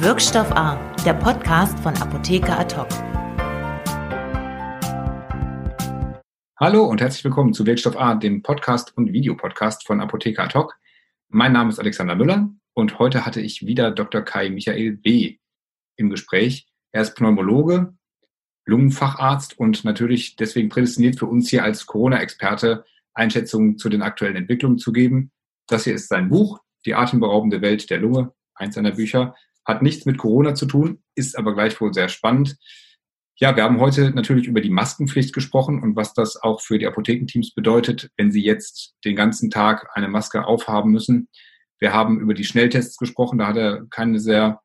Wirkstoff A, der Podcast von Apotheker Atok. Hallo und herzlich willkommen zu Wirkstoff A, dem Podcast und Videopodcast von Apotheker Atok. Mein Name ist Alexander Müller und heute hatte ich wieder Dr. Kai Michael B. im Gespräch. Er ist Pneumologe, Lungenfacharzt und natürlich deswegen prädestiniert für uns hier als Corona-Experte Einschätzungen zu den aktuellen Entwicklungen zu geben. Das hier ist sein Buch, Die atemberaubende Welt der Lunge, eins seiner Bücher. Hat nichts mit Corona zu tun, ist aber gleichwohl sehr spannend. Ja, wir haben heute natürlich über die Maskenpflicht gesprochen und was das auch für die Apothekenteams bedeutet, wenn sie jetzt den ganzen Tag eine Maske aufhaben müssen. Wir haben über die Schnelltests gesprochen, da hat er keine sehr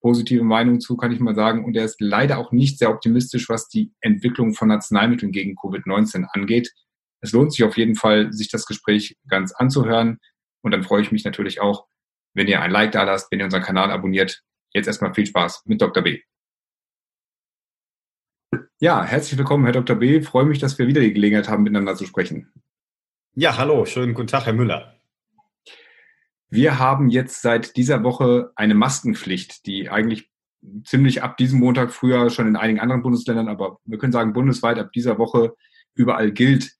positive Meinung zu, kann ich mal sagen. Und er ist leider auch nicht sehr optimistisch, was die Entwicklung von Arzneimitteln gegen Covid-19 angeht. Es lohnt sich auf jeden Fall, sich das Gespräch ganz anzuhören. Und dann freue ich mich natürlich auch, wenn ihr ein Like da lasst, wenn ihr unseren Kanal abonniert. Jetzt erstmal viel Spaß mit Dr. B. Ja, herzlich willkommen, Herr Dr. B. Ich freue mich, dass wir wieder die Gelegenheit haben, miteinander zu sprechen. Ja, hallo, schönen guten Tag, Herr Müller. Wir haben jetzt seit dieser Woche eine Maskenpflicht, die eigentlich ziemlich ab diesem Montag früher schon in einigen anderen Bundesländern, aber wir können sagen bundesweit ab dieser Woche überall gilt.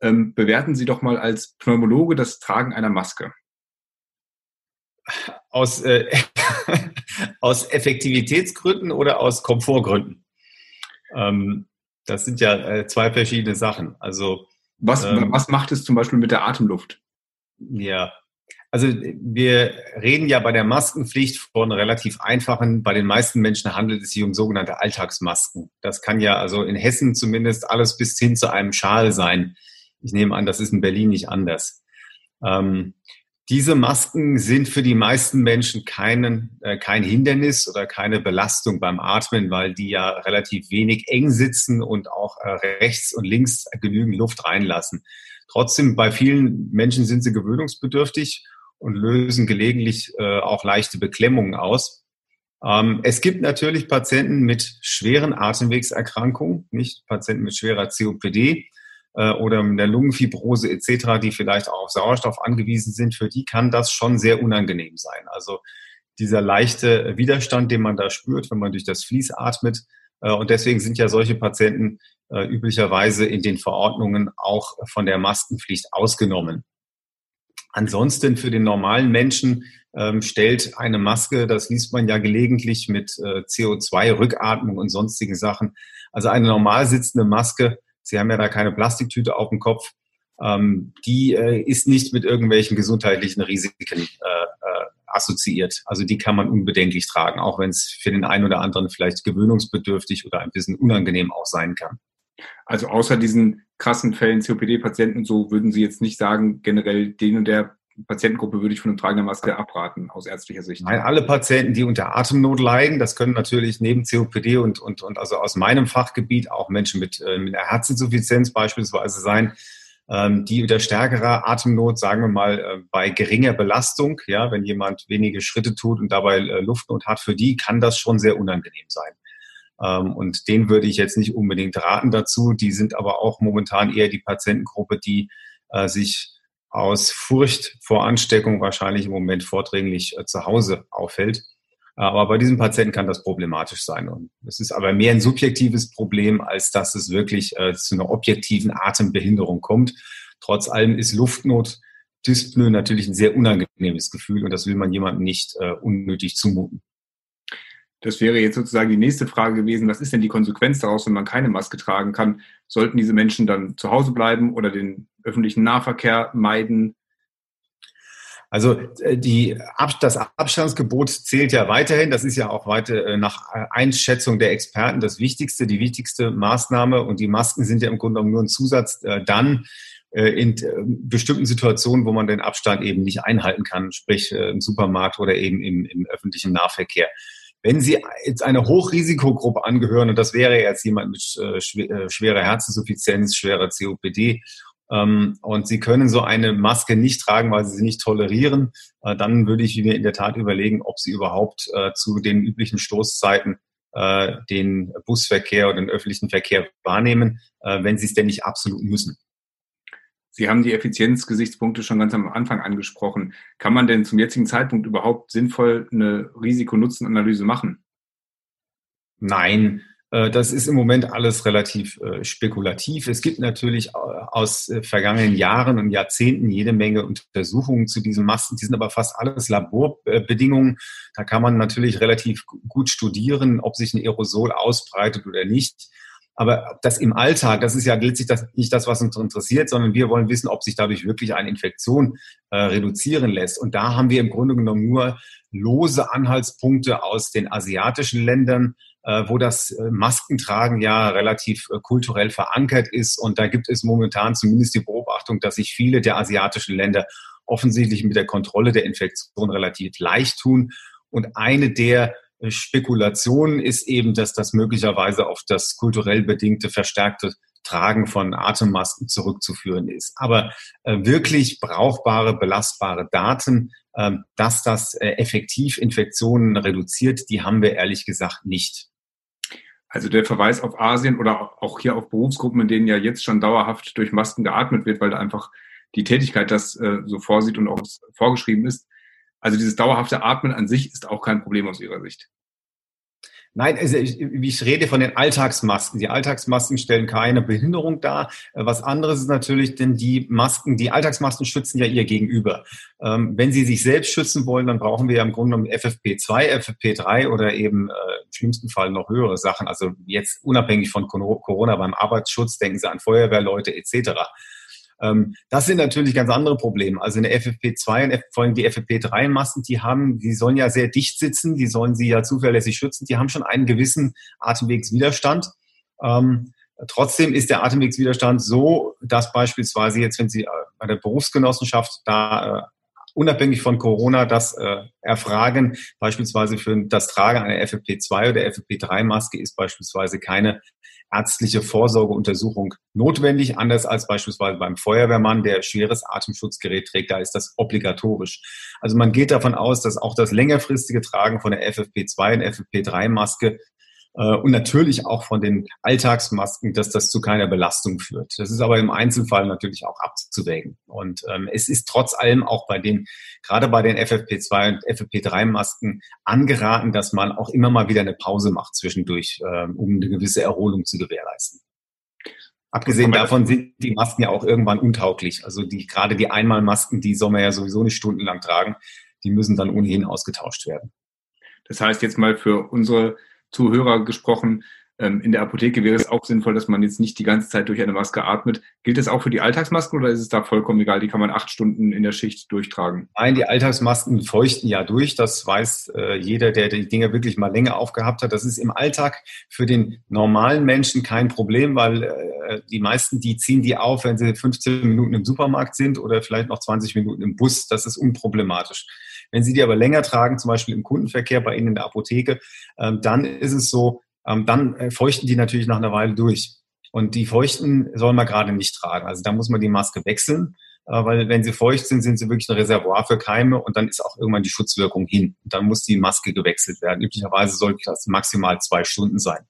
Ähm, bewerten Sie doch mal als Pneumologe das Tragen einer Maske. Aus, äh, aus Effektivitätsgründen oder aus Komfortgründen? Ähm, das sind ja äh, zwei verschiedene Sachen. Also was, ähm, was macht es zum Beispiel mit der Atemluft? Ja, also wir reden ja bei der Maskenpflicht von relativ einfachen, bei den meisten Menschen handelt es sich um sogenannte Alltagsmasken. Das kann ja also in Hessen zumindest alles bis hin zu einem Schal sein. Ich nehme an, das ist in Berlin nicht anders. Ähm, diese Masken sind für die meisten Menschen keinen, äh, kein Hindernis oder keine Belastung beim Atmen, weil die ja relativ wenig eng sitzen und auch äh, rechts und links genügend Luft reinlassen. Trotzdem, bei vielen Menschen sind sie gewöhnungsbedürftig und lösen gelegentlich äh, auch leichte Beklemmungen aus. Ähm, es gibt natürlich Patienten mit schweren Atemwegserkrankungen, nicht Patienten mit schwerer COPD äh, oder mit der Lungenfibrose etc., die vielleicht auch auf Sauerstoff angewiesen sind, für die kann das schon sehr unangenehm sein. Also dieser leichte Widerstand, den man da spürt, wenn man durch das Fließ atmet. Äh, und deswegen sind ja solche Patienten äh, üblicherweise in den Verordnungen auch von der Maskenpflicht ausgenommen. Ansonsten für den normalen Menschen ähm, stellt eine Maske, das liest man ja gelegentlich mit äh, CO2-Rückatmung und sonstigen Sachen. Also eine normal sitzende Maske Sie haben ja da keine Plastiktüte auf dem Kopf. Ähm, die äh, ist nicht mit irgendwelchen gesundheitlichen Risiken äh, äh, assoziiert. Also die kann man unbedenklich tragen, auch wenn es für den einen oder anderen vielleicht gewöhnungsbedürftig oder ein bisschen unangenehm auch sein kann. Also außer diesen krassen Fällen COPD-Patienten so würden Sie jetzt nicht sagen, generell den und der Patientengruppe würde ich von dem Tragen der Maske abraten, aus ärztlicher Sicht. Nein, alle Patienten, die unter Atemnot leiden, das können natürlich neben COPD und, und, und also aus meinem Fachgebiet auch Menschen mit, äh, mit einer Herzinsuffizienz beispielsweise sein, ähm, die unter stärkerer Atemnot, sagen wir mal, äh, bei geringer Belastung, ja, wenn jemand wenige Schritte tut und dabei äh, Luftnot hat, für die kann das schon sehr unangenehm sein. Ähm, und den würde ich jetzt nicht unbedingt raten dazu. Die sind aber auch momentan eher die Patientengruppe, die äh, sich aus Furcht vor Ansteckung wahrscheinlich im Moment vordringlich äh, zu Hause auffällt. Aber bei diesem Patienten kann das problematisch sein. Und es ist aber mehr ein subjektives Problem, als dass es wirklich äh, zu einer objektiven Atembehinderung kommt. Trotz allem ist Luftnot, Dyspnoe natürlich ein sehr unangenehmes Gefühl und das will man jemandem nicht äh, unnötig zumuten. Das wäre jetzt sozusagen die nächste Frage gewesen. Was ist denn die Konsequenz daraus, wenn man keine Maske tragen kann? Sollten diese Menschen dann zu Hause bleiben oder den öffentlichen Nahverkehr meiden? Also äh, die, das Abstandsgebot zählt ja weiterhin. Das ist ja auch weiter äh, nach Einschätzung der Experten das Wichtigste, die wichtigste Maßnahme. Und die Masken sind ja im Grunde genommen nur ein Zusatz äh, dann in bestimmten Situationen, wo man den Abstand eben nicht einhalten kann, sprich im Supermarkt oder eben im, im öffentlichen Nahverkehr. Wenn Sie jetzt eine Hochrisikogruppe angehören, und das wäre jetzt jemand mit äh, äh, schwerer Herzinsuffizienz, schwerer COPD, ähm, und Sie können so eine Maske nicht tragen, weil Sie sie nicht tolerieren, äh, dann würde ich mir in der Tat überlegen, ob Sie überhaupt zu den üblichen Stoßzeiten den Busverkehr oder den öffentlichen Verkehr wahrnehmen, wenn Sie es denn nicht absolut müssen. Sie haben die Effizienzgesichtspunkte schon ganz am Anfang angesprochen. Kann man denn zum jetzigen Zeitpunkt überhaupt sinnvoll eine Risiko-Nutzen-Analyse machen? Nein, äh, das ist im Moment alles relativ äh, spekulativ. Es gibt natürlich äh, aus vergangenen Jahren und Jahrzehnten jede Menge Untersuchungen zu diesen Masken. Die sind aber fast alles Laborbedingungen. Da kann man natürlich relativ gut studieren, ob sich ein Aerosol ausbreitet oder nicht. Aber das im Alltag, das ist ja letztlich das, nicht das, was uns interessiert, sondern wir wollen wissen, ob sich dadurch wirklich eine Infektion äh, reduzieren lässt. Und da haben wir im Grunde genommen nur lose Anhaltspunkte aus den asiatischen Ländern, äh, wo das äh, Maskentragen ja relativ äh, kulturell verankert ist. Und da gibt es momentan zumindest die Beobachtung, dass sich viele der asiatischen Länder offensichtlich mit der Kontrolle der Infektion relativ leicht tun. Und eine der Spekulation ist eben, dass das möglicherweise auf das kulturell bedingte verstärkte Tragen von Atemmasken zurückzuführen ist. Aber äh, wirklich brauchbare, belastbare Daten, äh, dass das äh, effektiv Infektionen reduziert, die haben wir ehrlich gesagt nicht. Also der Verweis auf Asien oder auch hier auf Berufsgruppen, in denen ja jetzt schon dauerhaft durch Masken geatmet wird, weil da einfach die Tätigkeit das äh, so vorsieht und auch vorgeschrieben ist. Also dieses dauerhafte Atmen an sich ist auch kein Problem aus Ihrer Sicht. Nein, also ich, ich rede von den Alltagsmasken. Die Alltagsmasken stellen keine Behinderung dar. Äh, was anderes ist natürlich, denn die Masken, die Alltagsmasken schützen ja ihr Gegenüber. Ähm, wenn sie sich selbst schützen wollen, dann brauchen wir ja im Grunde genommen FFP2, FFP3 oder eben äh, im schlimmsten Fall noch höhere Sachen. Also jetzt unabhängig von Corona beim Arbeitsschutz, denken Sie an Feuerwehrleute etc. Ähm, das sind natürlich ganz andere Probleme. Also eine FFP2 und vor allem die FFP3-Massen, die haben, die sollen ja sehr dicht sitzen, die sollen sie ja zuverlässig schützen, die haben schon einen gewissen Atemwegswiderstand. Ähm, trotzdem ist der Atemwegswiderstand so, dass beispielsweise jetzt, wenn Sie äh, bei der Berufsgenossenschaft da äh, unabhängig von Corona das äh, erfragen, beispielsweise für das Tragen einer FFP2 oder FFP3-Maske ist beispielsweise keine ärztliche Vorsorgeuntersuchung notwendig, anders als beispielsweise beim Feuerwehrmann, der schweres Atemschutzgerät trägt, da ist das obligatorisch. Also man geht davon aus, dass auch das längerfristige Tragen von der FFP2 und FFP3-Maske äh, und natürlich auch von den Alltagsmasken, dass das zu keiner Belastung führt. Das ist aber im Einzelfall natürlich auch abzuwägen. Und ähm, es ist trotz allem auch bei den, gerade bei den FFP2 und FFP3-Masken angeraten, dass man auch immer mal wieder eine Pause macht zwischendurch, ähm, um eine gewisse Erholung zu gewährleisten. Abgesehen davon sind die Masken ja auch irgendwann untauglich. Also die, gerade die Einmalmasken, die soll man ja sowieso nicht stundenlang tragen, die müssen dann ohnehin ausgetauscht werden. Das heißt jetzt mal für unsere Zuhörer gesprochen, in der Apotheke wäre es auch sinnvoll, dass man jetzt nicht die ganze Zeit durch eine Maske atmet. Gilt das auch für die Alltagsmasken oder ist es da vollkommen egal? Die kann man acht Stunden in der Schicht durchtragen. Nein, die Alltagsmasken feuchten ja durch. Das weiß äh, jeder, der die Dinger wirklich mal länger aufgehabt hat. Das ist im Alltag für den normalen Menschen kein Problem, weil äh, die meisten, die ziehen die auf, wenn sie 15 Minuten im Supermarkt sind oder vielleicht noch 20 Minuten im Bus. Das ist unproblematisch. Wenn Sie die aber länger tragen, zum Beispiel im Kundenverkehr bei Ihnen in der Apotheke, ähm, dann ist es so, ähm, dann äh, feuchten die natürlich nach einer Weile durch. Und die Feuchten soll man gerade nicht tragen. Also da muss man die Maske wechseln, äh, weil wenn sie feucht sind, sind sie wirklich ein Reservoir für Keime und dann ist auch irgendwann die Schutzwirkung hin. Und dann muss die Maske gewechselt werden. Üblicherweise sollte das maximal zwei Stunden sein.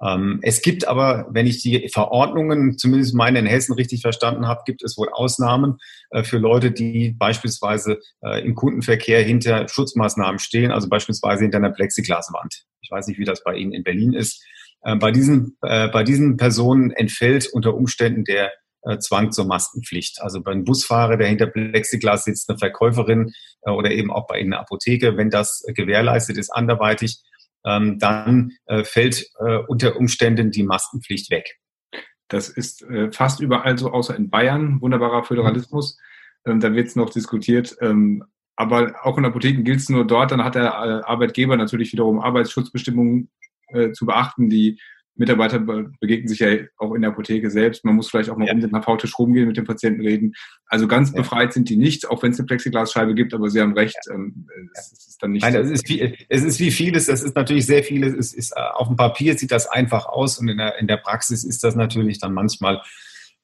Ähm, es gibt aber, wenn ich die Verordnungen, zumindest meine in Hessen richtig verstanden habe, gibt es wohl Ausnahmen äh, für Leute, die beispielsweise äh, im Kundenverkehr hinter Schutzmaßnahmen stehen, also beispielsweise hinter einer Plexiglaswand. Ich weiß nicht, wie das bei Ihnen in Berlin ist. Äh, bei diesen, bei diesen Personen entfällt unter Umständen der Zwang zur Maskenpflicht. Also beim Busfahrer, der hinter Plexiglas sitzt, eine Verkäuferin oder eben auch bei Ihnen eine Apotheke, wenn das gewährleistet ist anderweitig, ähm, dann äh, fällt äh, unter Umständen die Maskenpflicht weg. Das ist äh, fast überall so, außer in Bayern, wunderbarer Föderalismus. Ähm, da wird es noch diskutiert. Ähm, aber auch in Apotheken gilt es nur dort. Dann hat der äh, Arbeitgeber natürlich wiederum Arbeitsschutzbestimmungen äh, zu beachten, die Mitarbeiter begegnen sich ja auch in der Apotheke selbst. Man muss vielleicht auch mal ja. um den HV-Tisch rumgehen, mit dem Patienten reden. Also ganz ja. befreit sind die nicht, auch wenn es eine Plexiglasscheibe gibt, aber Sie haben recht, ja. ähm, es ist dann nicht. Nein, es, ist wie, es ist wie vieles, es ist natürlich sehr vieles. Es ist, äh, auf dem Papier sieht das einfach aus und in der, in der Praxis ist das natürlich dann manchmal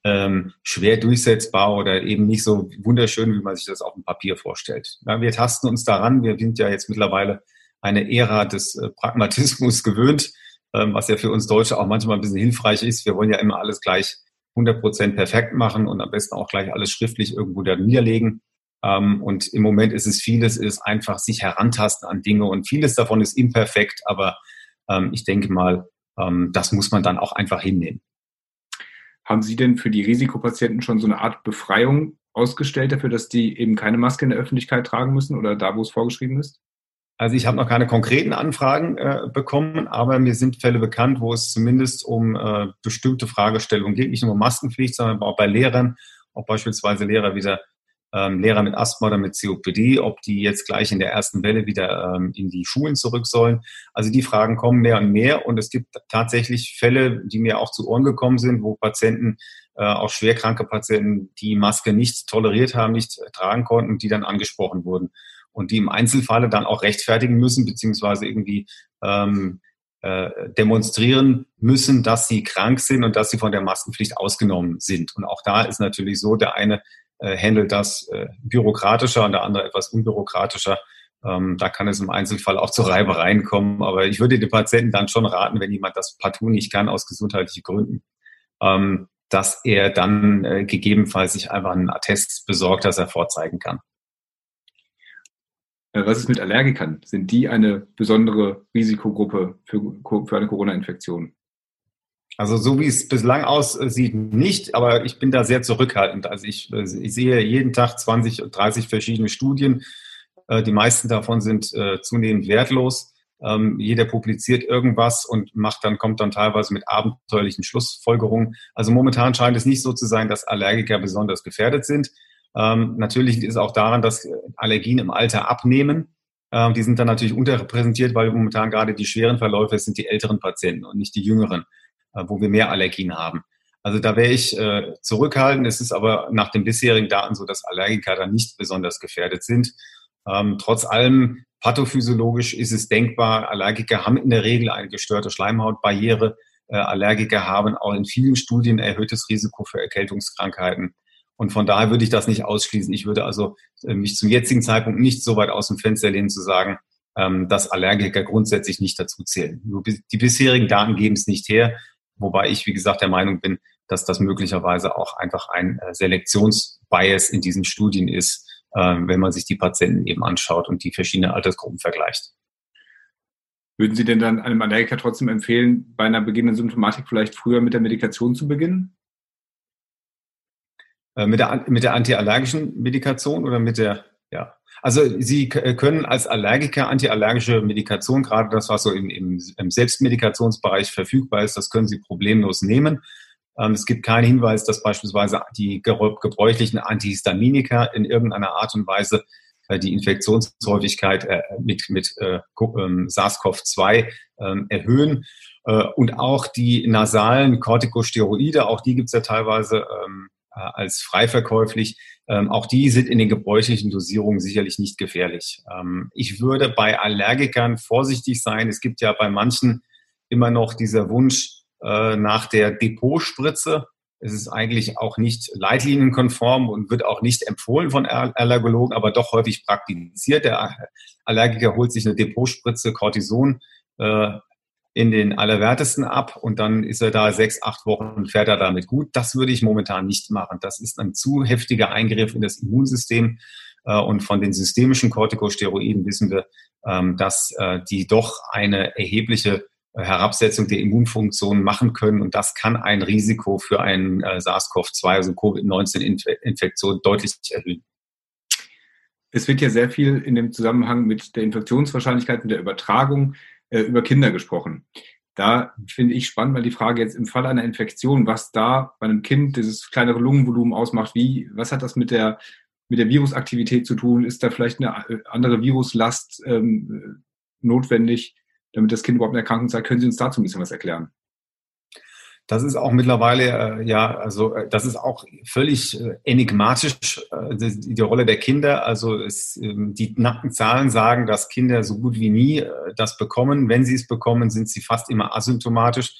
ähm, schwer durchsetzbar oder eben nicht so wunderschön, wie man sich das auf dem Papier vorstellt. Ja, wir tasten uns daran. Wir sind ja jetzt mittlerweile eine Ära des äh, Pragmatismus gewöhnt was ja für uns Deutsche auch manchmal ein bisschen hilfreich ist. Wir wollen ja immer alles gleich 100 Prozent perfekt machen und am besten auch gleich alles schriftlich irgendwo da niederlegen. Ähm, und im Moment ist es vieles, ist einfach sich herantasten an Dinge und vieles davon ist imperfekt, aber ähm, ich denke mal, ähm, das muss man dann auch einfach hinnehmen. Haben Sie denn für die Risikopatienten schon so eine Art Befreiung ausgestellt dafür, dass die eben keine Maske in der Öffentlichkeit tragen müssen oder da, wo es vorgeschrieben ist? Also ich habe noch keine konkreten Anfragen äh, bekommen, aber mir sind Fälle bekannt, wo es zumindest um äh, bestimmte Fragestellungen geht, nicht nur um Maskenpflicht, sondern auch bei Lehrern, auch beispielsweise Lehrer wieder ähm, Lehrer mit Asthma oder mit COPD, ob die jetzt gleich in der ersten Welle wieder ähm, in die Schulen zurück sollen. Also die Fragen kommen mehr und mehr und es gibt tatsächlich Fälle, die mir auch zu Ohren gekommen sind, wo Patienten, äh, auch schwerkranke Patienten, die Maske nicht toleriert haben, nicht tragen konnten, die dann angesprochen wurden und die im Einzelfalle dann auch rechtfertigen müssen, beziehungsweise irgendwie ähm, äh, demonstrieren müssen, dass sie krank sind und dass sie von der Maskenpflicht ausgenommen sind. Und auch da ist natürlich so, der eine äh, handelt das äh, bürokratischer und der andere etwas unbürokratischer. Ähm, da kann es im Einzelfall auch zu Reibereien kommen. Aber ich würde den Patienten dann schon raten, wenn jemand das partout nicht kann aus gesundheitlichen Gründen, ähm, dass er dann äh, gegebenenfalls sich einfach einen Attest besorgt, dass er vorzeigen kann. Äh, was ist mit Allergikern? Sind die eine besondere Risikogruppe für, für eine Corona-Infektion? Also so wie es bislang aussieht, nicht, aber ich bin da sehr zurückhaltend. Also ich, ich sehe jeden Tag 20, 30 verschiedene Studien. Äh, die meisten davon sind äh, zunehmend wertlos. Ähm, jeder publiziert irgendwas und macht dann, kommt dann teilweise mit abenteuerlichen Schlussfolgerungen. Also momentan scheint es nicht so zu sein, dass Allergiker besonders gefährdet sind. Ähm, natürlich liegt es auch daran, dass Allergien im Alter abnehmen. Ähm, die sind dann natürlich unterrepräsentiert, weil momentan gerade die schweren Verläufe sind die älteren Patienten und nicht die jüngeren. Äh, wo wir mehr Allergien haben. Also da wäre ich äh, zurückhaltend. Es ist aber nach den bisherigen Daten so, dass Allergiker da nicht besonders gefährdet sind. Ähm, trotz allem, pathophysiologisch ist es denkbar, Allergiker haben in der Regel eine gestörte Schleimhautbarriere. Äh, Allergiker haben auch in vielen Studien erhöhtes Risiko für Erkältungskrankheiten. Und von daher würde ich das nicht ausschließen. Ich würde also äh, mich zum jetzigen Zeitpunkt nicht so weit aus dem Fenster lehnen zu sagen, ähm, dass Allergiker grundsätzlich nicht dazu zählen. Die bisherigen Daten geben es nicht her. Wobei ich, wie gesagt, der Meinung bin, dass das möglicherweise auch einfach ein äh, Selektionsbias in diesen Studien ist, ähm, wenn man sich die Patienten eben anschaut und die verschiedenen Altersgruppen vergleicht. Würden Sie denn dann einem Allergiker trotzdem empfehlen, bei einer beginnenden Symptomatik vielleicht früher mit der Medikation zu beginnen? Äh, mit der, mit der antiallergischen Medikation oder mit der, ja. Also Sie können als Allergiker antiallergische Medikation, gerade das, was so im, im, Selbstmedikationsbereich verfügbar ist, das können Sie problemlos nehmen. Ähm, es gibt keinen Hinweis, dass beispielsweise die gebräuchlichen Antihistaminika in irgendeiner Art und Weise äh, die Infektionshäufigkeit äh, mit, mit äh, ähm, SARS-CoV-2 ähm, erhöhen. Und auch die nasalen Corticosteroide, auch die gibt es ja teilweise als frei verkäuflich, ähm, auch die sind in den gebräuchlichen Dosierungen sicherlich nicht gefährlich. Ähm, ich würde bei Allergikern vorsichtig sein. Es gibt ja bei manchen immer noch dieser Wunsch äh, nach der Depotspritze. Es ist eigentlich auch nicht leitlinienkonform und wird auch nicht empfohlen von Allergologen, aber doch häufig praktiziert. Der Allergiker holt sich eine Depotspritze Cortison äh, in den Allerwertesten ab und dann ist er da sechs, acht Wochen und fährt er damit gut. Das würde ich momentan nicht machen. Das ist ein zu heftiger Eingriff in das Immunsystem. Äh, und von den systemischen Corticosteroiden wissen wir, ähm, dass äh, die doch eine erhebliche äh, Herabsetzung der Immunfunktion machen können. Und das kann ein Risiko für einen SARS-CoV-2, also Covid-19-Infektion deutlich erhöhen. Es wird ja sehr viel in dem Zusammenhang mit der Infektionswahrscheinlichkeit und der Übertragung äh, über Kinder gesprochen. Da finde ich spannend, weil die Frage jetzt im Fall einer Infektion, was da bei einem Kind dieses kleinere Lungenvolumen ausmacht, wie, was hat das mit der, mit der Virusaktivität zu tun? Ist da vielleicht eine äh, andere Viruslast ähm, notwendig, damit das Kind überhaupt eine Erkrankung zeigt? Können Sie uns dazu ein bisschen was erklären? Das ist auch mittlerweile, äh, ja, also äh, das ist auch völlig äh, enigmatisch, äh, die, die, Rolle der Kinder. Also es, ähm, die nackten Zahlen sagen, dass Kinder so gut wie nie äh, das bekommen. Wenn sie es bekommen, sind sie fast immer asymptomatisch.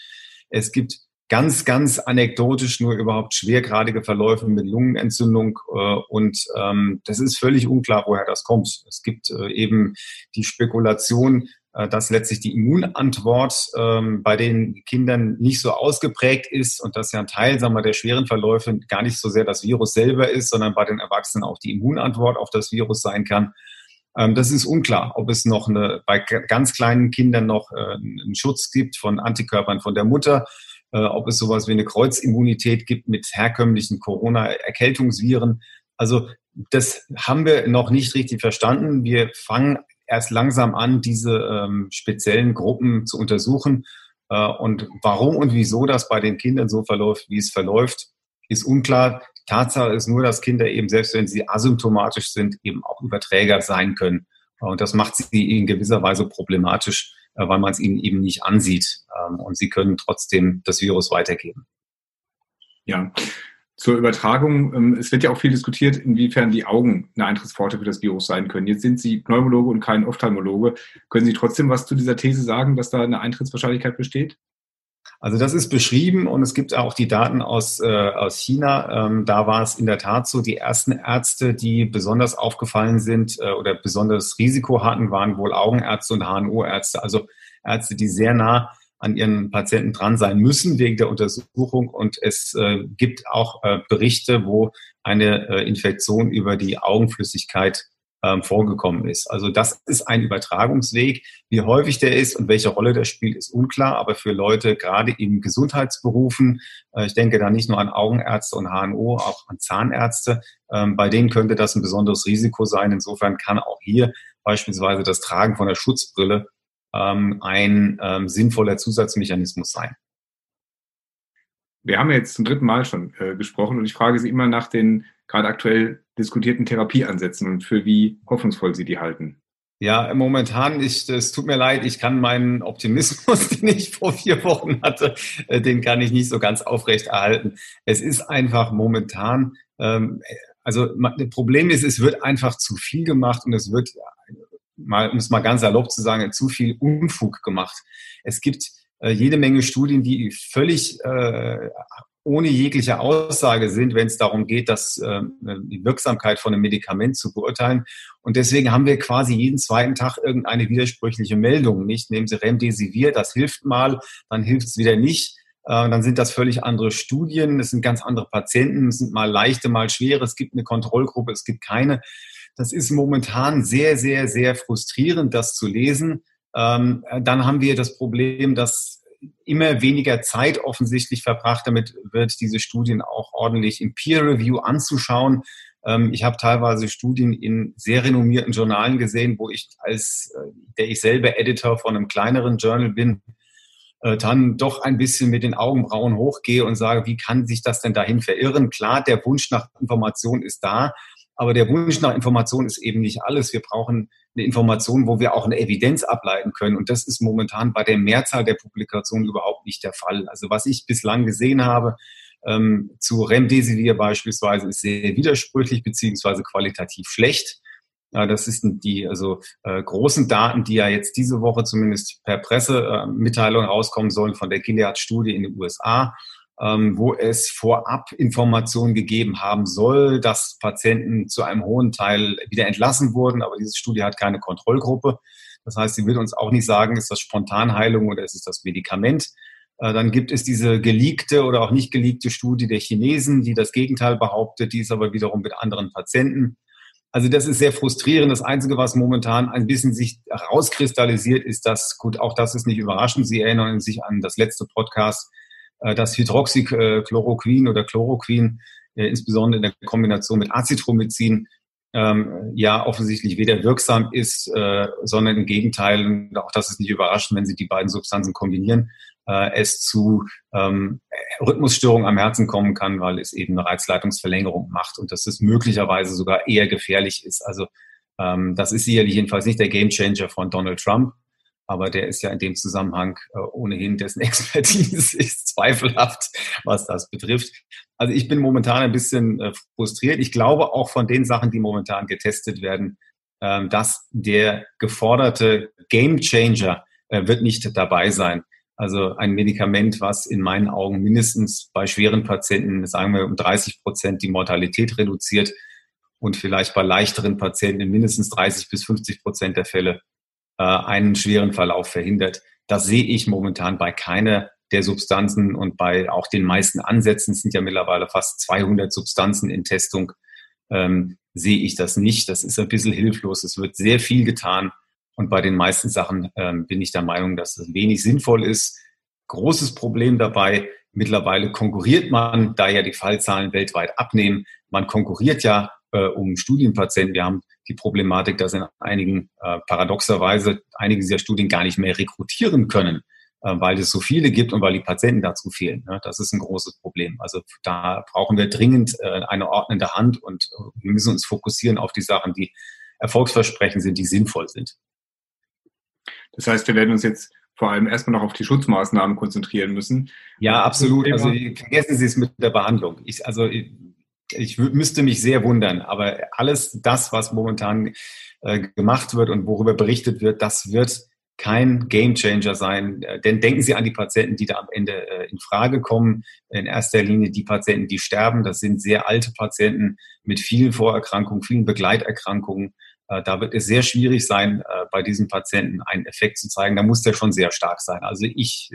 Es gibt ganz, ganz anekdotisch nur überhaupt schwergradige Verläufe mit Lungenentzündung äh, und ähm, das ist völlig unklar, woher das kommt. Es gibt äh, eben die Spekulation, dass letztlich die Immunantwort ähm, bei den Kindern nicht so ausgeprägt ist und dass ja ein Teil sagen wir, der schweren Verläufe gar nicht so sehr das Virus selber ist, sondern bei den Erwachsenen auch die Immunantwort auf das Virus sein kann. Ähm, das ist unklar, ob es noch eine, bei ganz kleinen Kindern noch äh, einen Schutz gibt von Antikörpern von der Mutter, äh, ob es sowas wie eine Kreuzimmunität gibt mit herkömmlichen Corona-Erkältungsviren. Also das haben wir noch nicht richtig verstanden. Wir fangen erst langsam an, diese ähm, speziellen Gruppen zu untersuchen. Äh, und warum und wieso das bei den Kindern so verläuft, wie es verläuft, ist unklar. Tatsache ist nur, dass Kinder eben, selbst wenn sie asymptomatisch sind, eben auch Überträger sein können. Und das macht sie in gewisser Weise problematisch, äh, weil man es ihnen eben nicht ansieht. Ähm, und sie können trotzdem das Virus weitergeben. Ja, zur Übertragung, ähm, es wird ja auch viel diskutiert, inwiefern die Augen eine Eintrittspforte für das Virus sein können. Jetzt sind Sie Pneumologe und kein Ophthalmologe. Können Sie trotzdem was zu dieser These sagen, dass da eine Eintrittswahrscheinlichkeit besteht? Also das ist beschrieben und es gibt auch die Daten aus, äh, aus China. Ähm, da war es in der Tat so, die ersten Ärzte, die besonders aufgefallen sind äh, oder besonders Risiko hatten, waren wohl Augenärzte und HNO-Ärzte, also Ärzte, die sehr nah an ihren Patienten dran sein müssen wegen der Untersuchung. Und es äh, gibt auch äh, Berichte, wo eine äh, Infektion über die Augenflüssigkeit ähm, vorgekommen ist. Also das ist ein Übertragungsweg. Wie häufig der ist und welche Rolle der spielt, ist unklar. Aber für Leute gerade in Gesundheitsberufen, äh, ich denke da nicht nur an Augenärzte und HNO, auch an Zahnärzte, ähm, bei denen könnte das ein besonderes Risiko sein. Insofern kann auch hier beispielsweise das Tragen von der Schutzbrille ähm, ein ähm, sinnvoller Zusatzmechanismus sein. Wir haben jetzt zum dritten Mal schon äh, gesprochen und ich frage Sie immer nach den gerade aktuell diskutierten Therapieansätzen und für wie hoffnungsvoll Sie die halten. Ja, momentan, ich, es tut mir leid, ich kann meinen Optimismus, den ich vor vier Wochen hatte, äh, den kann ich nicht so ganz aufrecht erhalten. Es ist einfach momentan, ähm, also das Problem ist, es wird einfach zu viel gemacht und es wird mal, um es mal ganz salopp zu sagen, zu viel Unfug gemacht. Es gibt äh, jede Menge Studien, die völlig äh, ohne jegliche Aussage sind, wenn es darum geht, dass äh, die Wirksamkeit von einem Medikament zu beurteilen. Und deswegen haben wir quasi jeden zweiten Tag irgendeine widersprüchliche Meldung. Nicht nehmen Sie Remdesivir, das hilft mal, dann hilft es wieder nicht. Äh, dann sind das völlig andere Studien, es sind ganz andere Patienten, es sind mal leichte, mal schwere, es gibt eine Kontrollgruppe, es gibt keine. Das ist momentan sehr, sehr, sehr frustrierend, das zu lesen. Ähm, dann haben wir das Problem, dass immer weniger Zeit offensichtlich verbracht damit wird, diese Studien auch ordentlich im Peer Review anzuschauen. Ähm, ich habe teilweise Studien in sehr renommierten Journalen gesehen, wo ich als, äh, der ich selber Editor von einem kleineren Journal bin, äh, dann doch ein bisschen mit den Augenbrauen hochgehe und sage, wie kann sich das denn dahin verirren? Klar, der Wunsch nach Information ist da, aber der Wunsch nach Information ist eben nicht alles. Wir brauchen eine Information, wo wir auch eine Evidenz ableiten können. Und das ist momentan bei der Mehrzahl der Publikationen überhaupt nicht der Fall. Also was ich bislang gesehen habe, ähm, zu Remdesivir beispielsweise ist sehr widersprüchlich beziehungsweise qualitativ schlecht. Ja, das sind die also äh, großen Daten, die ja jetzt diese Woche zumindest per Pressemitteilung rauskommen sollen von der Gilead-Studie in den USA ähm, wo es vorab Informationen gegeben haben soll, dass Patienten zu einem hohen Teil wieder entlassen wurden, aber diese Studie hat keine Kontrollgruppe. Das heißt, sie will uns auch nicht sagen, ist das Spontanheilung oder ist es das Medikament. Äh, dann gibt es diese geleakte oder auch nicht geleakte Studie der Chinesen, die das Gegenteil behauptet, die ist aber wiederum mit anderen Patienten. Also das ist sehr frustrierend. Das Einzige, was momentan ein bisschen sich herauskristallisiert, ist, dass, gut, auch das ist nicht überraschend. Sie erinnern sich an das letzte Podcast, dass Hydroxychloroquin oder Chloroquin, äh, insbesondere in der Kombination mit Azithromycin, ähm, ja offensichtlich weder wirksam ist, äh, sondern im Gegenteil, auch das ist nicht überraschend, wenn Sie die beiden Substanzen kombinieren, äh, es zu ähm, Rhythmusstörungen am Herzen kommen kann, weil es eben eine Reizleitungsverlängerung macht und dass es möglicherweise sogar eher gefährlich ist. Also ähm, das ist sicherlich jedenfalls nicht der Gamechanger von Donald Trump, aber der ist ja in dem Zusammenhang äh, ohnehin, dessen Expertise ist zweifelhaft, was das betrifft. Also ich bin momentan ein bisschen äh, frustriert. Ich glaube auch von den Sachen, die momentan getestet werden, ähm, dass der geforderte Gamechanger äh, wird nicht dabei sein. Also ein Medikament, was in meinen Augen mindestens bei schweren Patienten, sagen wir um 30 Prozent die Mortalität reduziert und vielleicht bei leichteren Patienten in mindestens 30 bis 50 Prozent der Fälle äh, einen schweren Verlauf verhindert. Das sehe ich momentan bei keiner der Substanzen und bei auch den meisten Ansätzen, sind ja mittlerweile fast 200 Substanzen in Testung, ähm, sehe ich das nicht. Das ist ein bisschen hilflos. Es wird sehr viel getan. Und bei den meisten Sachen ähm, bin ich der Meinung, dass es wenig sinnvoll ist. Großes Problem dabei, mittlerweile konkurriert man, da ja die Fallzahlen weltweit abnehmen. Man konkurriert ja äh, um Studienpatienten. Wir haben die Problematik, dass in einigen, äh, paradoxerweise, einige dieser Studien gar nicht mehr rekrutieren können, äh, weil es so viele gibt und weil die Patienten dazu fehlen. Ne? Das ist ein großes Problem. Also da brauchen wir dringend äh, eine ordnende Hand und äh, wir müssen uns fokussieren auf die Sachen, die erfolgsversprechend sind, die sinnvoll sind. Das heißt, wir werden uns jetzt vor allem erstmal noch auf die Schutzmaßnahmen konzentrieren müssen. Ja, absolut. Also vergessen Sie es mit der Behandlung. Ich, also ich müsste mich sehr wundern, aber alles das, was momentan äh, gemacht wird und worüber berichtet wird, das wird kein Gamechanger sein. Äh, denn denken Sie an die Patienten, die da am Ende äh, in Frage kommen. In erster Linie die Patienten, die sterben. Das sind sehr alte Patienten mit vielen Vorerkrankungen, vielen Begleiterkrankungen. Äh, da wird es sehr schwierig sein, bei diesen Patienten einen Effekt zu zeigen. Da muss der schon sehr stark sein. Also ich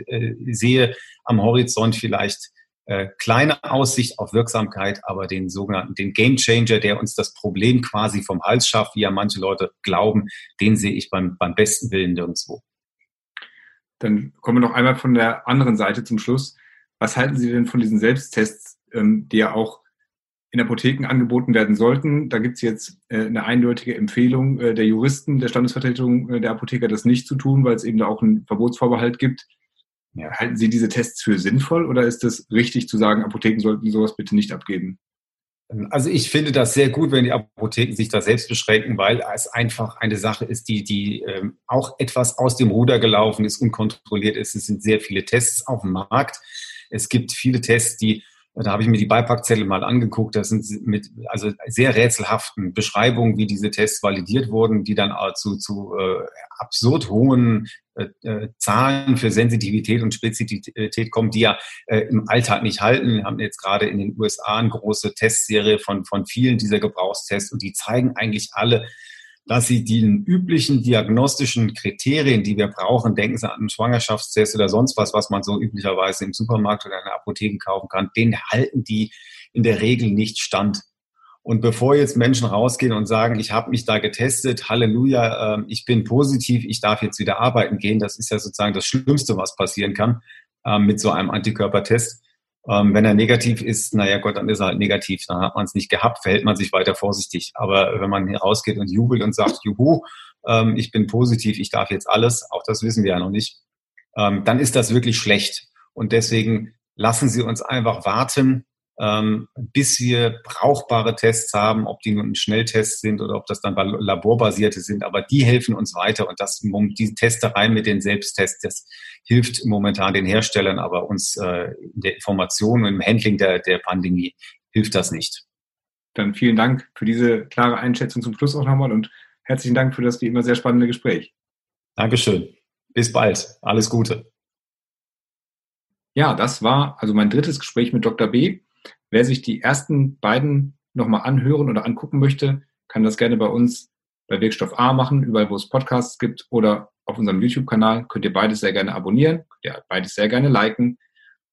sehe am Horizont vielleicht kleine Aussicht auf Wirksamkeit, aber den sogenannten, den Game Changer, der uns das Problem quasi vom Hals schafft, wie ja manche Leute glauben, den sehe ich beim, beim besten Willen nirgendwo. Dann kommen wir noch einmal von der anderen Seite zum Schluss. Was halten Sie denn von diesen Selbsttests, ähm, die ja auch in Apotheken angeboten werden sollten? Da gibt es jetzt äh, eine eindeutige Empfehlung äh, der Juristen, der Standesvertretung äh, der Apotheker, das nicht zu tun, weil es eben da auch einen Verbotsvorbehalt gibt. Ja. Halten Sie diese Tests für sinnvoll oder ist es richtig zu sagen, Apotheken sollten sowas bitte nicht abgeben? Also ich finde das sehr gut, wenn die Apotheken sich da selbst beschränken, weil es einfach eine Sache ist, die, die ähm, auch etwas aus dem Ruder gelaufen ist, unkontrolliert ist. Es sind sehr viele Tests auf dem Markt. Es gibt viele Tests, die da habe ich mir die Beipackzettel mal angeguckt. Das sind mit also sehr rätselhaften Beschreibungen, wie diese Tests validiert wurden, die dann zu, zu äh, absurd hohen äh, äh, Zahlen für Sensitivität und Spezifität kommen, die ja äh, im Alltag nicht halten. Wir haben jetzt gerade in den USA eine große Testserie von, von vielen dieser Gebrauchstests und die zeigen eigentlich alle, dass sie den üblichen diagnostischen Kriterien, die wir brauchen, denken Sie an einen Schwangerschaftstest oder sonst was, was man so üblicherweise im Supermarkt oder in der Apotheke kaufen kann, den halten die in der Regel nicht stand. Und bevor jetzt Menschen rausgehen und sagen, ich habe mich da getestet, Halleluja, äh, ich bin positiv, ich darf jetzt wieder arbeiten gehen, das ist ja sozusagen das Schlimmste, was passieren kann äh, mit so einem Antikörpertest. Ähm, wenn er negativ ist, naja Gott, dann ist er halt negativ. Dann hat man es nicht gehabt, verhält man sich weiter vorsichtig. Aber wenn man hier rausgeht und jubelt und sagt, juhu, ähm, ich bin positiv, ich darf jetzt alles, auch das wissen wir ja noch nicht, ähm, dann ist das wirklich schlecht. Und deswegen lassen Sie uns einfach warten, ähm, bis wir brauchbare Tests haben, ob die nun Schnelltests sind oder ob das dann laborbasierte sind. Aber die helfen uns weiter und das, diese Testerei mit den Selbsttests, das hilft momentan den Herstellern, aber uns äh, in der Information und im Handling der, der Pandemie hilft das nicht. Dann vielen Dank für diese klare Einschätzung zum Schluss auch nochmal und herzlichen Dank für das wie immer sehr spannende Gespräch. Dankeschön. Bis bald. Alles Gute. Ja, das war also mein drittes Gespräch mit Dr. B. Wer sich die ersten beiden nochmal anhören oder angucken möchte, kann das gerne bei uns bei Wirkstoff A machen, überall wo es Podcasts gibt oder auf unserem YouTube-Kanal. Könnt ihr beides sehr gerne abonnieren, könnt ihr beides sehr gerne liken.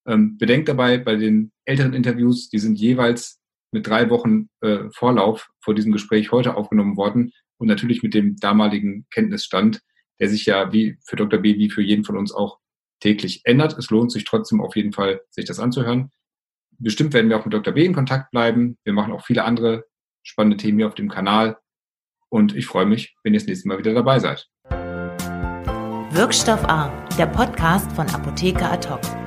Ähm, bedenkt dabei, bei den älteren Interviews, die sind jeweils mit drei Wochen äh, Vorlauf vor diesem Gespräch heute aufgenommen worden und natürlich mit dem damaligen Kenntnisstand, der sich ja wie für Dr. B, wie für jeden von uns auch täglich ändert. Es lohnt sich trotzdem auf jeden Fall, sich das anzuhören. Bestimmt werden wir auch mit Dr. B in Kontakt bleiben. Wir machen auch viele andere spannende Themen hier auf dem Kanal. Und ich freue mich, wenn ihr das nächste Mal wieder dabei seid. Wirkstoff A, der Podcast von Apotheker Ad hoc.